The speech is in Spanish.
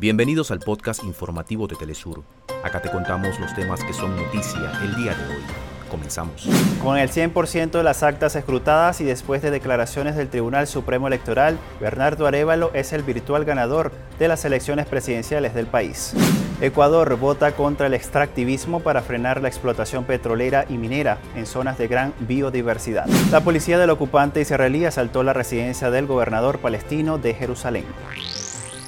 Bienvenidos al podcast informativo de Telesur. Acá te contamos los temas que son noticia el día de hoy. Comenzamos. Con el 100% de las actas escrutadas y después de declaraciones del Tribunal Supremo Electoral, Bernardo Arevalo es el virtual ganador de las elecciones presidenciales del país. Ecuador vota contra el extractivismo para frenar la explotación petrolera y minera en zonas de gran biodiversidad. La policía del ocupante israelí asaltó la residencia del gobernador palestino de Jerusalén.